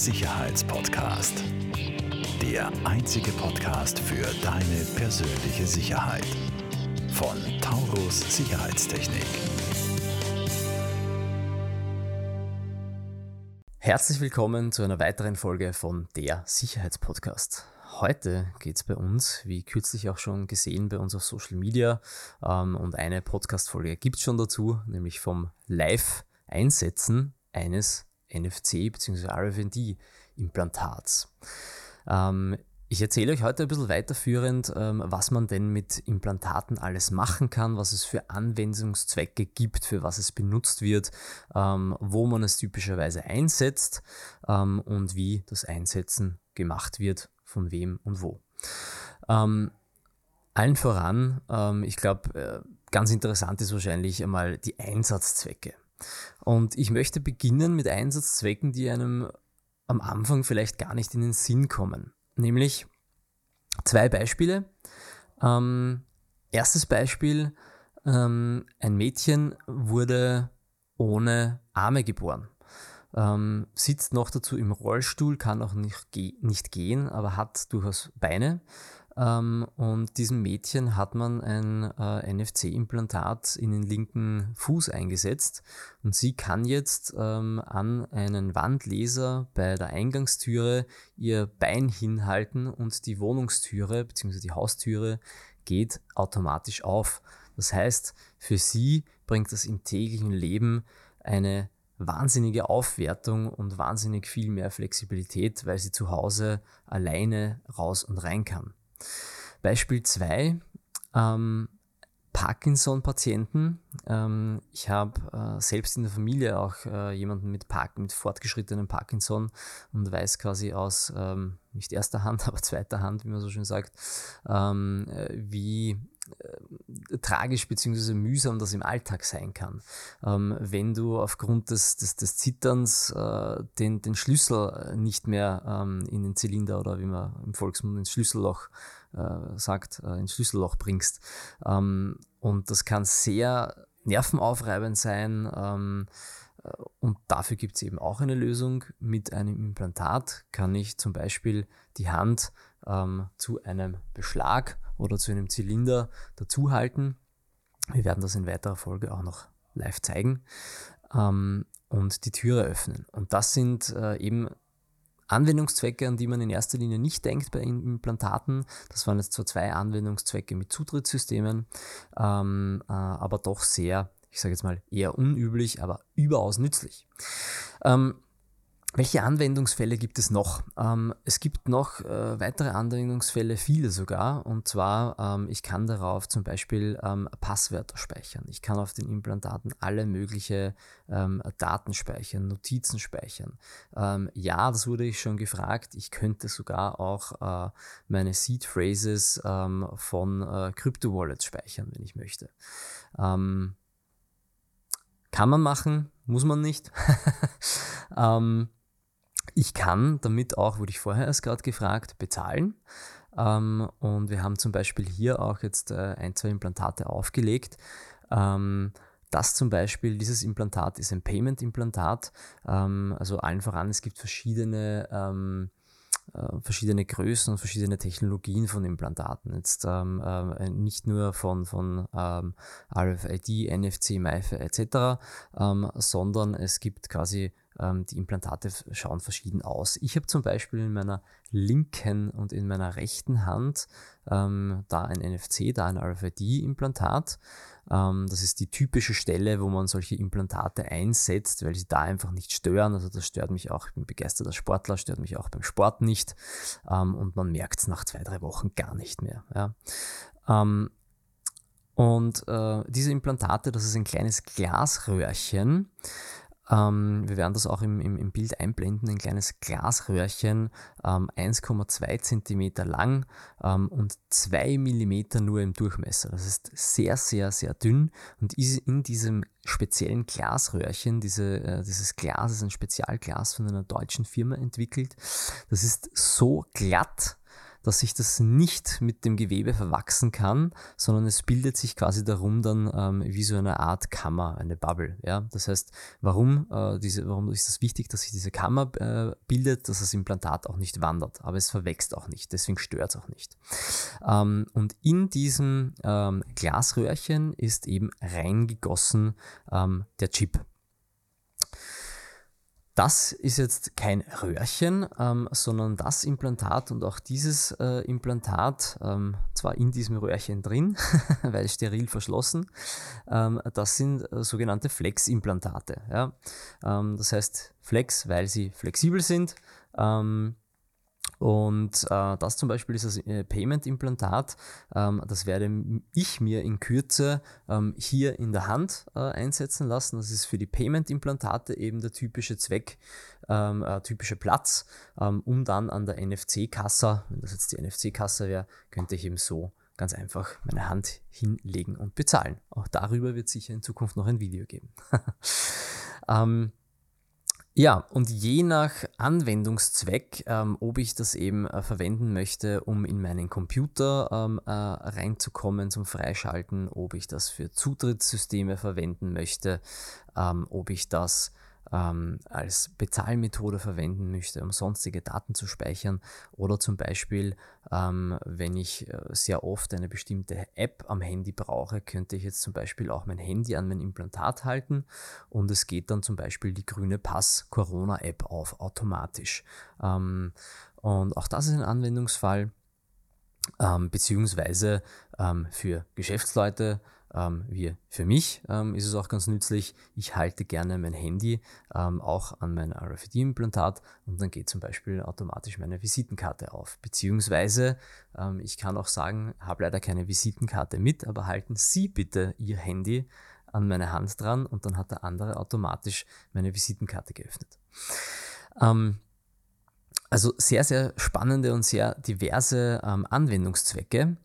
Sicherheitspodcast. Der einzige Podcast für deine persönliche Sicherheit. Von Taurus Sicherheitstechnik. Herzlich willkommen zu einer weiteren Folge von der Sicherheitspodcast. Heute geht es bei uns, wie kürzlich auch schon gesehen, bei uns auf Social Media ähm, und eine Podcast-Folge gibt es schon dazu, nämlich vom Live-Einsetzen eines NFC bzw. RFID-Implantats. Ähm, ich erzähle euch heute ein bisschen weiterführend, ähm, was man denn mit Implantaten alles machen kann, was es für Anwendungszwecke gibt, für was es benutzt wird, ähm, wo man es typischerweise einsetzt ähm, und wie das Einsetzen gemacht wird von wem und wo. Ähm, allen voran, ähm, ich glaube, äh, ganz interessant ist wahrscheinlich einmal die Einsatzzwecke. Und ich möchte beginnen mit Einsatzzwecken, die einem am Anfang vielleicht gar nicht in den Sinn kommen. Nämlich zwei Beispiele. Ähm, erstes Beispiel, ähm, ein Mädchen wurde ohne Arme geboren ähm, sitzt noch dazu im Rollstuhl, kann auch nicht, ge nicht gehen, aber hat durchaus Beine. Ähm, und diesem Mädchen hat man ein äh, NFC-Implantat in den linken Fuß eingesetzt und sie kann jetzt ähm, an einen Wandleser bei der Eingangstüre ihr Bein hinhalten und die Wohnungstüre bzw. die Haustüre geht automatisch auf. Das heißt, für sie bringt das im täglichen Leben eine wahnsinnige Aufwertung und wahnsinnig viel mehr Flexibilität, weil sie zu Hause alleine raus und rein kann. Beispiel 2. Ähm, Parkinson-Patienten. Ähm, ich habe äh, selbst in der Familie auch äh, jemanden mit, Park mit fortgeschrittenem Parkinson und weiß quasi aus ähm, nicht erster Hand, aber zweiter Hand, wie man so schön sagt, ähm, äh, wie äh, tragisch bzw. mühsam das im Alltag sein kann. Ähm, wenn du aufgrund des, des, des Zitterns äh, den, den Schlüssel nicht mehr ähm, in den Zylinder oder wie man im Volksmund ins Schlüsselloch äh, sagt, äh, ins Schlüsselloch bringst. Ähm, und das kann sehr nervenaufreibend sein. Ähm, äh, und dafür gibt es eben auch eine Lösung. Mit einem Implantat kann ich zum Beispiel die Hand ähm, zu einem Beschlag oder zu einem Zylinder dazuhalten. Wir werden das in weiterer Folge auch noch live zeigen. Ähm, und die Türe öffnen. Und das sind äh, eben Anwendungszwecke, an die man in erster Linie nicht denkt bei Implantaten. Das waren jetzt zwar zwei Anwendungszwecke mit Zutrittssystemen, ähm, äh, aber doch sehr, ich sage jetzt mal, eher unüblich, aber überaus nützlich. Ähm, welche Anwendungsfälle gibt es noch? Ähm, es gibt noch äh, weitere Anwendungsfälle, viele sogar. Und zwar, ähm, ich kann darauf zum Beispiel ähm, Passwörter speichern. Ich kann auf den Implantaten alle mögliche ähm, Daten speichern, Notizen speichern. Ähm, ja, das wurde ich schon gefragt. Ich könnte sogar auch äh, meine Seed Phrases ähm, von äh, Crypto Wallets speichern, wenn ich möchte. kann man machen, muss man nicht. ähm, ich kann damit auch, wurde ich vorher erst gerade gefragt, bezahlen. Ähm, und wir haben zum Beispiel hier auch jetzt äh, ein, zwei Implantate aufgelegt. Ähm, das zum Beispiel, dieses Implantat ist ein Payment-Implantat. Ähm, also allen voran, es gibt verschiedene, ähm, äh, verschiedene Größen und verschiedene Technologien von Implantaten. Jetzt ähm, äh, nicht nur von, von ähm, RFID, NFC, MIFI etc., sondern es gibt quasi ähm, die Implantate schauen verschieden aus. Ich habe zum Beispiel in meiner linken und in meiner rechten Hand ähm, da ein NFC, da ein RFID-Implantat. Ähm, das ist die typische Stelle, wo man solche Implantate einsetzt, weil sie da einfach nicht stören. Also das stört mich auch, ich bin begeisterter Sportler, stört mich auch beim Sport nicht. Ähm, und man merkt es nach zwei, drei Wochen gar nicht mehr. Ja. Ähm, und äh, diese Implantate, das ist ein kleines Glasröhrchen, ähm, wir werden das auch im, im, im, Bild einblenden, ein kleines Glasröhrchen, ähm, 1,2 cm lang ähm, und 2 mm nur im Durchmesser. Das ist sehr, sehr, sehr dünn und in diesem speziellen Glasröhrchen, diese, äh, dieses Glas ist ein Spezialglas von einer deutschen Firma entwickelt. Das ist so glatt, dass sich das nicht mit dem Gewebe verwachsen kann, sondern es bildet sich quasi darum dann ähm, wie so eine Art Kammer, eine Bubble. Ja? Das heißt, warum, äh, diese, warum ist das wichtig, dass sich diese Kammer äh, bildet, dass das Implantat auch nicht wandert, aber es verwächst auch nicht, deswegen stört es auch nicht. Ähm, und in diesem ähm, Glasröhrchen ist eben reingegossen ähm, der Chip. Das ist jetzt kein Röhrchen, ähm, sondern das Implantat und auch dieses äh, Implantat, ähm, zwar in diesem Röhrchen drin, weil steril verschlossen, ähm, das sind äh, sogenannte Flex-Implantate. Ja? Ähm, das heißt Flex, weil sie flexibel sind. Ähm, und äh, das zum Beispiel ist das äh, Payment-Implantat. Ähm, das werde ich mir in Kürze ähm, hier in der Hand äh, einsetzen lassen. Das ist für die Payment-Implantate eben der typische Zweck, ähm, äh, typische Platz, ähm, um dann an der NFC-Kasse, wenn das jetzt die NFC-Kasse wäre, könnte ich eben so ganz einfach meine Hand hinlegen und bezahlen. Auch darüber wird sicher in Zukunft noch ein Video geben. ähm, ja, und je nach Anwendungszweck, ähm, ob ich das eben äh, verwenden möchte, um in meinen Computer ähm, äh, reinzukommen zum Freischalten, ob ich das für Zutrittssysteme verwenden möchte, ähm, ob ich das ähm, als Bezahlmethode verwenden möchte, um sonstige Daten zu speichern oder zum Beispiel, ähm, wenn ich äh, sehr oft eine bestimmte App am Handy brauche, könnte ich jetzt zum Beispiel auch mein Handy an mein Implantat halten und es geht dann zum Beispiel die grüne Pass Corona App auf automatisch. Ähm, und auch das ist ein Anwendungsfall. Ähm, beziehungsweise ähm, für Geschäftsleute ähm, wie für mich ähm, ist es auch ganz nützlich. Ich halte gerne mein Handy ähm, auch an mein RFID-Implantat und dann geht zum Beispiel automatisch meine Visitenkarte auf. Beziehungsweise ähm, ich kann auch sagen, habe leider keine Visitenkarte mit, aber halten Sie bitte Ihr Handy an meine Hand dran und dann hat der andere automatisch meine Visitenkarte geöffnet. Ähm, also sehr, sehr spannende und sehr diverse ähm, Anwendungszwecke.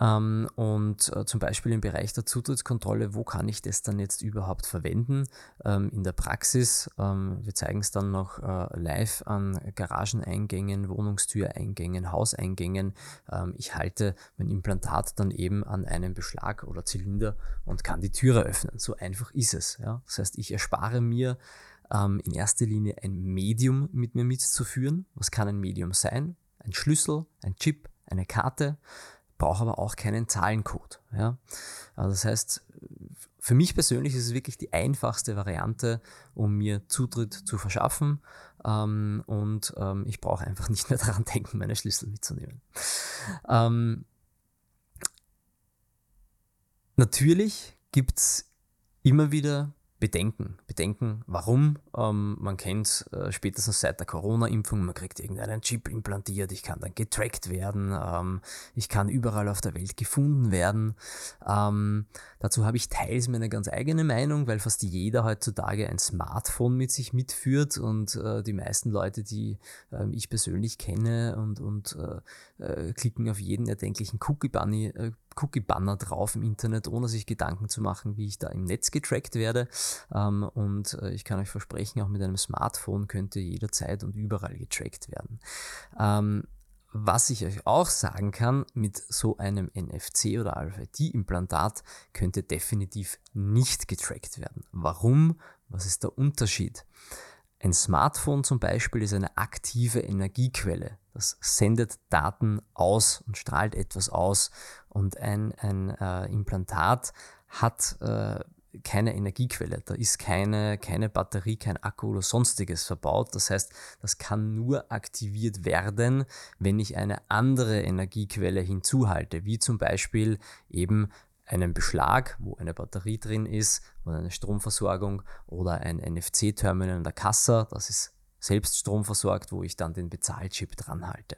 Ähm, und äh, zum Beispiel im Bereich der Zutrittskontrolle, wo kann ich das dann jetzt überhaupt verwenden? Ähm, in der Praxis, ähm, wir zeigen es dann noch äh, live an Garageneingängen, Wohnungstüreingängen, Hauseingängen. Ähm, ich halte mein Implantat dann eben an einem Beschlag oder Zylinder und kann die Türe öffnen. So einfach ist es. Ja? Das heißt, ich erspare mir ähm, in erster Linie ein Medium mit mir mitzuführen. Was kann ein Medium sein? Ein Schlüssel, ein Chip, eine Karte brauche aber auch keinen Zahlencode. Ja? Also das heißt, für mich persönlich ist es wirklich die einfachste Variante, um mir Zutritt zu verschaffen. Ähm, und ähm, ich brauche einfach nicht mehr daran denken, meine Schlüssel mitzunehmen. Ähm, natürlich gibt es immer wieder Bedenken. Bedenken, warum? Ähm, man kennt äh, spätestens seit der Corona-Impfung, man kriegt irgendeinen Chip implantiert, ich kann dann getrackt werden, ähm, ich kann überall auf der Welt gefunden werden. Ähm, dazu habe ich teils meine ganz eigene Meinung, weil fast jeder heutzutage ein Smartphone mit sich mitführt und äh, die meisten Leute, die äh, ich persönlich kenne und, und äh, äh, klicken auf jeden erdenklichen Cookie-Bunny äh, Cookie-Banner drauf im Internet, ohne sich Gedanken zu machen, wie ich da im Netz getrackt werde. Ähm, und äh, ich kann euch versprechen, auch mit einem Smartphone könnte jederzeit und überall getrackt werden. Ähm, was ich euch auch sagen kann, mit so einem NFC oder RFID-Implantat könnte definitiv nicht getrackt werden. Warum? Was ist der Unterschied? Ein Smartphone zum Beispiel ist eine aktive Energiequelle. Das sendet Daten aus und strahlt etwas aus. Und ein, ein äh, Implantat hat äh, keine Energiequelle. Da ist keine, keine Batterie, kein Akku oder sonstiges verbaut. Das heißt, das kann nur aktiviert werden, wenn ich eine andere Energiequelle hinzuhalte, wie zum Beispiel eben einen Beschlag, wo eine Batterie drin ist oder eine Stromversorgung oder ein NFC-Terminal in der Kasse. Das ist selbst Strom versorgt, wo ich dann den Bezahlchip dran halte.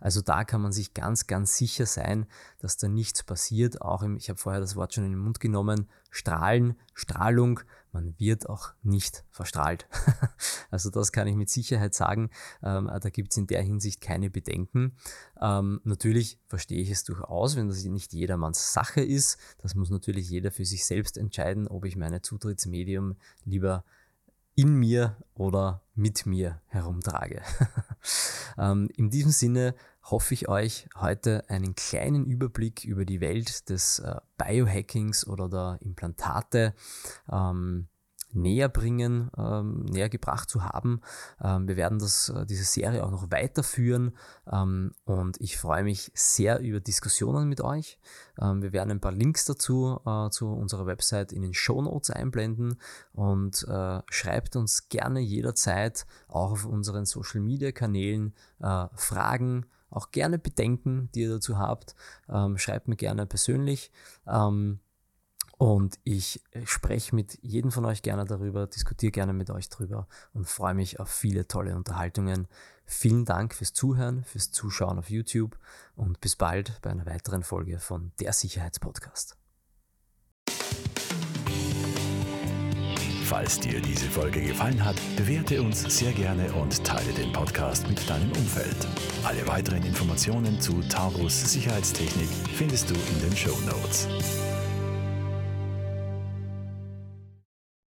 Also da kann man sich ganz, ganz sicher sein, dass da nichts passiert. Auch im, ich habe vorher das Wort schon in den Mund genommen, Strahlen, Strahlung, man wird auch nicht verstrahlt. also das kann ich mit Sicherheit sagen. Ähm, da gibt es in der Hinsicht keine Bedenken. Ähm, natürlich verstehe ich es durchaus, wenn das nicht jedermanns Sache ist. Das muss natürlich jeder für sich selbst entscheiden, ob ich meine Zutrittsmedium lieber in mir oder mit mir herumtrage. Ähm, in diesem Sinne hoffe ich euch heute einen kleinen Überblick über die Welt des äh, Biohackings oder der Implantate ähm, näher bringen, ähm, näher gebracht zu haben. Ähm, wir werden das, äh, diese Serie auch noch weiterführen ähm, und ich freue mich sehr über Diskussionen mit euch. Ähm, wir werden ein paar Links dazu äh, zu unserer Website in den Show Notes einblenden und äh, schreibt uns gerne jederzeit auch auf unseren Social Media Kanälen äh, Fragen, auch gerne Bedenken, die ihr dazu habt. Ähm, schreibt mir gerne persönlich. Und ich spreche mit jedem von euch gerne darüber, diskutiere gerne mit euch darüber und freue mich auf viele tolle Unterhaltungen. Vielen Dank fürs Zuhören, fürs Zuschauen auf YouTube und bis bald bei einer weiteren Folge von Der Sicherheitspodcast. Falls dir diese Folge gefallen hat, bewerte uns sehr gerne und teile den Podcast mit deinem Umfeld. Alle weiteren Informationen zu Taurus Sicherheitstechnik findest du in den Show Notes.